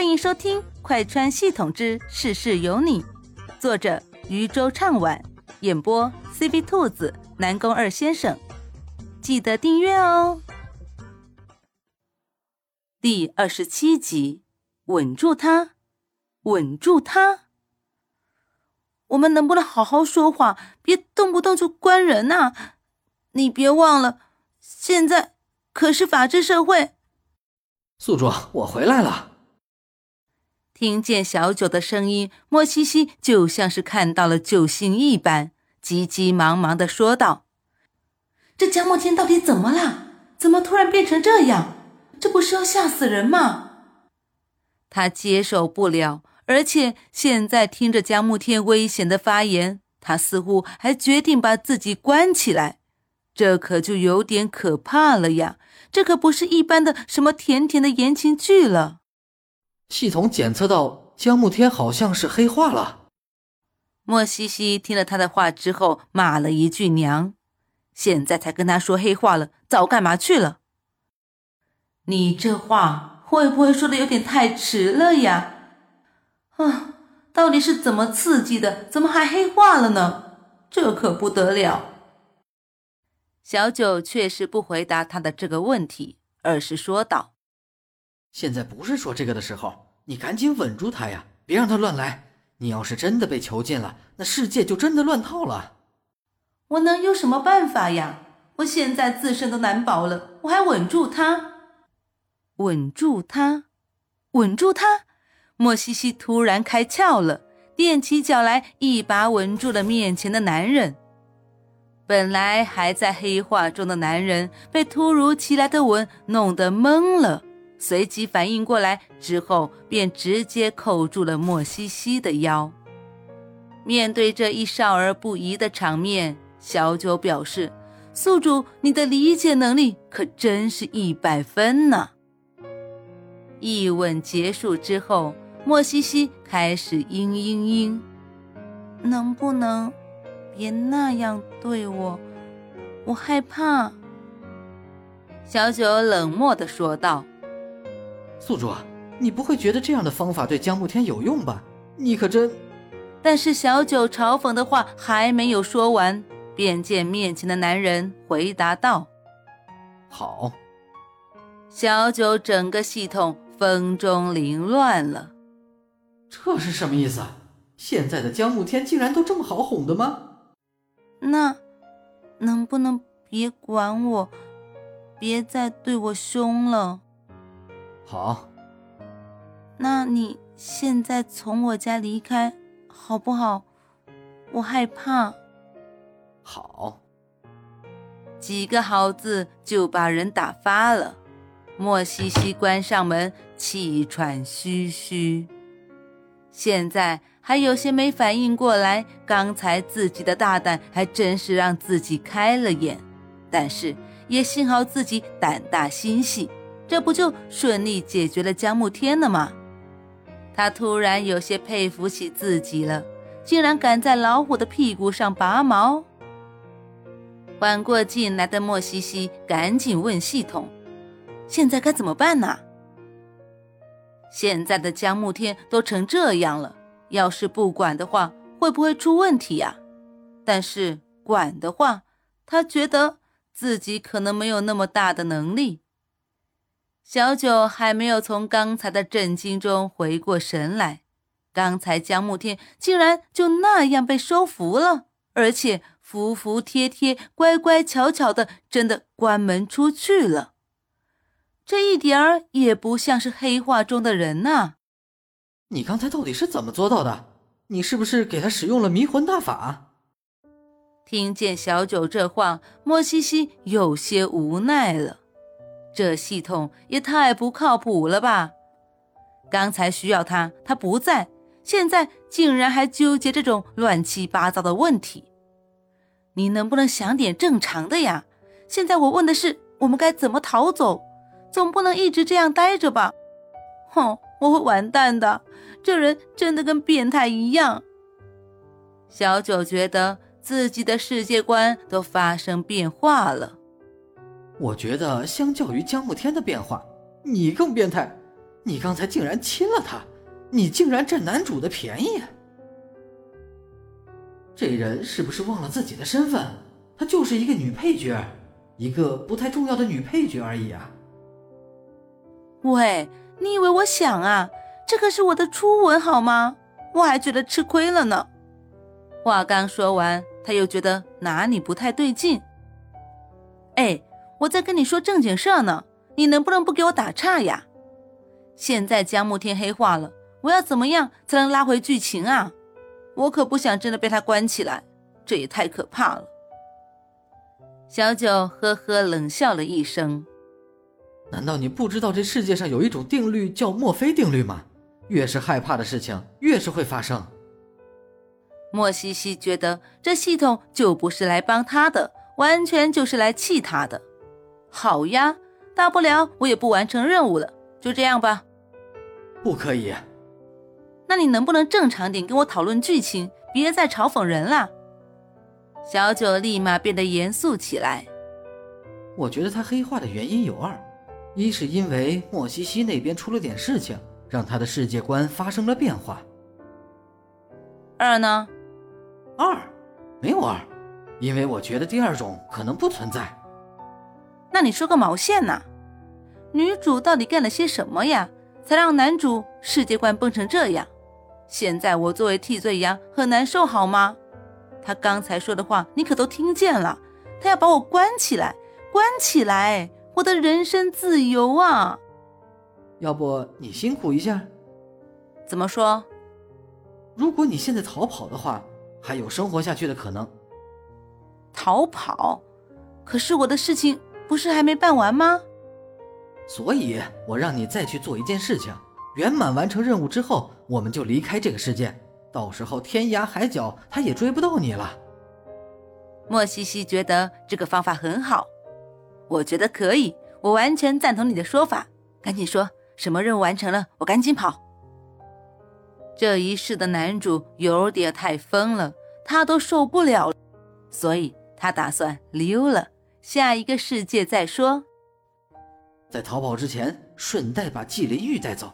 欢迎收听《快穿系统之事事有你》，作者渔舟唱晚，演播 C B 兔子、南宫二先生。记得订阅哦。第二十七集，稳住他，稳住他。我们能不能好好说话，别动不动就关人呐？你别忘了，现在可是法治社会。宿主，我回来了。听见小九的声音，莫西西就像是看到了救星一般，急急忙忙的说道：“这江墨天到底怎么了？怎么突然变成这样？这不是要吓死人吗？”他接受不了，而且现在听着江慕天危险的发言，他似乎还决定把自己关起来，这可就有点可怕了呀！这可不是一般的什么甜甜的言情剧了。系统检测到江慕天好像是黑化了。莫西西听了他的话之后，骂了一句娘，现在才跟他说黑化了，早干嘛去了？你这话会不会说的有点太迟了呀？啊，到底是怎么刺激的？怎么还黑化了呢？这可不得了。小九却是不回答他的这个问题，而是说道。现在不是说这个的时候，你赶紧稳住他呀，别让他乱来。你要是真的被囚禁了，那世界就真的乱套了。我能有什么办法呀？我现在自身都难保了，我还稳住他？稳住他？稳住他？莫西西突然开窍了，踮起脚来，一把稳住了面前的男人。本来还在黑化中的男人，被突如其来的吻弄得懵了。随即反应过来之后，便直接扣住了莫西西的腰。面对这一少儿不宜的场面，小九表示：“宿主，你的理解能力可真是一百分呢。”一吻结束之后，莫西西开始嘤嘤嘤：“能不能别那样对我？我害怕。”小九冷漠地说道。宿主，你不会觉得这样的方法对江慕天有用吧？你可真……但是小九嘲讽的话还没有说完，便见面前的男人回答道：“好。”小九整个系统风中凌乱了。这是什么意思？现在的江慕天竟然都这么好哄的吗？那能不能别管我，别再对我凶了？好，那你现在从我家离开好不好？我害怕。好，几个好字就把人打发了。莫西西关上门，气喘吁吁。现在还有些没反应过来，刚才自己的大胆还真是让自己开了眼。但是也幸好自己胆大心细。这不就顺利解决了江慕天了吗？他突然有些佩服起自己了，竟然敢在老虎的屁股上拔毛。缓过劲来的莫西西赶紧问系统：“现在该怎么办呢？”现在的江慕天都成这样了，要是不管的话，会不会出问题呀？但是管的话，他觉得自己可能没有那么大的能力。小九还没有从刚才的震惊中回过神来，刚才江慕天竟然就那样被收服了，而且服服帖帖、乖乖巧巧的，真的关门出去了。这一点儿也不像是黑化中的人呐！你刚才到底是怎么做到的？你是不是给他使用了迷魂大法？听见小九这话，莫西西有些无奈了。这系统也太不靠谱了吧！刚才需要他，他不在，现在竟然还纠结这种乱七八糟的问题。你能不能想点正常的呀？现在我问的是，我们该怎么逃走？总不能一直这样待着吧？哼，我会完蛋的！这人真的跟变态一样。小九觉得自己的世界观都发生变化了。我觉得，相较于江慕天的变化，你更变态。你刚才竟然亲了他，你竟然占男主的便宜！这人是不是忘了自己的身份？她就是一个女配角，一个不太重要的女配角而已啊！喂，你以为我想啊？这可是我的初吻，好吗？我还觉得吃亏了呢。话刚说完，他又觉得哪里不太对劲。哎，我在跟你说正经事呢，你能不能不给我打岔呀？现在江慕天黑化了，我要怎么样才能拉回剧情啊？我可不想真的被他关起来，这也太可怕了。小九呵呵冷笑了一声。难道你不知道这世界上有一种定律叫墨菲定律吗？越是害怕的事情，越是会发生。莫西西觉得这系统就不是来帮他的，完全就是来气他的。好呀，大不了我也不完成任务了，就这样吧。不可以。那你能不能正常点跟我讨论剧情，别再嘲讽人了？小九立马变得严肃起来。我觉得他黑化的原因有二，一是因为莫西西那边出了点事情，让他的世界观发生了变化。二呢？二，没有二，因为我觉得第二种可能不存在。那你说个毛线呢？女主到底干了些什么呀，才让男主世界观崩成这样？现在我作为替罪羊很难受，好吗？他刚才说的话你可都听见了，他要把我关起来，关起来，我的人身自由啊！要不你辛苦一下？怎么说？如果你现在逃跑的话。还有生活下去的可能。逃跑？可是我的事情不是还没办完吗？所以我让你再去做一件事情，圆满完成任务之后，我们就离开这个世界。到时候天涯海角，他也追不到你了。莫西西觉得这个方法很好，我觉得可以，我完全赞同你的说法。赶紧说，什么任务完成了，我赶紧跑。这一世的男主有点太疯了，他都受不了了，所以他打算溜了，下一个世界再说。在逃跑之前，顺带把纪灵玉带走，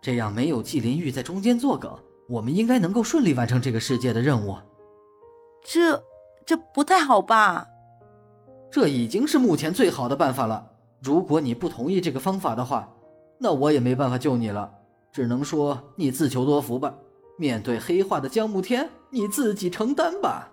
这样没有纪灵玉在中间作梗，我们应该能够顺利完成这个世界的任务。这这不太好吧？这已经是目前最好的办法了。如果你不同意这个方法的话，那我也没办法救你了。只能说你自求多福吧。面对黑化的江慕天，你自己承担吧。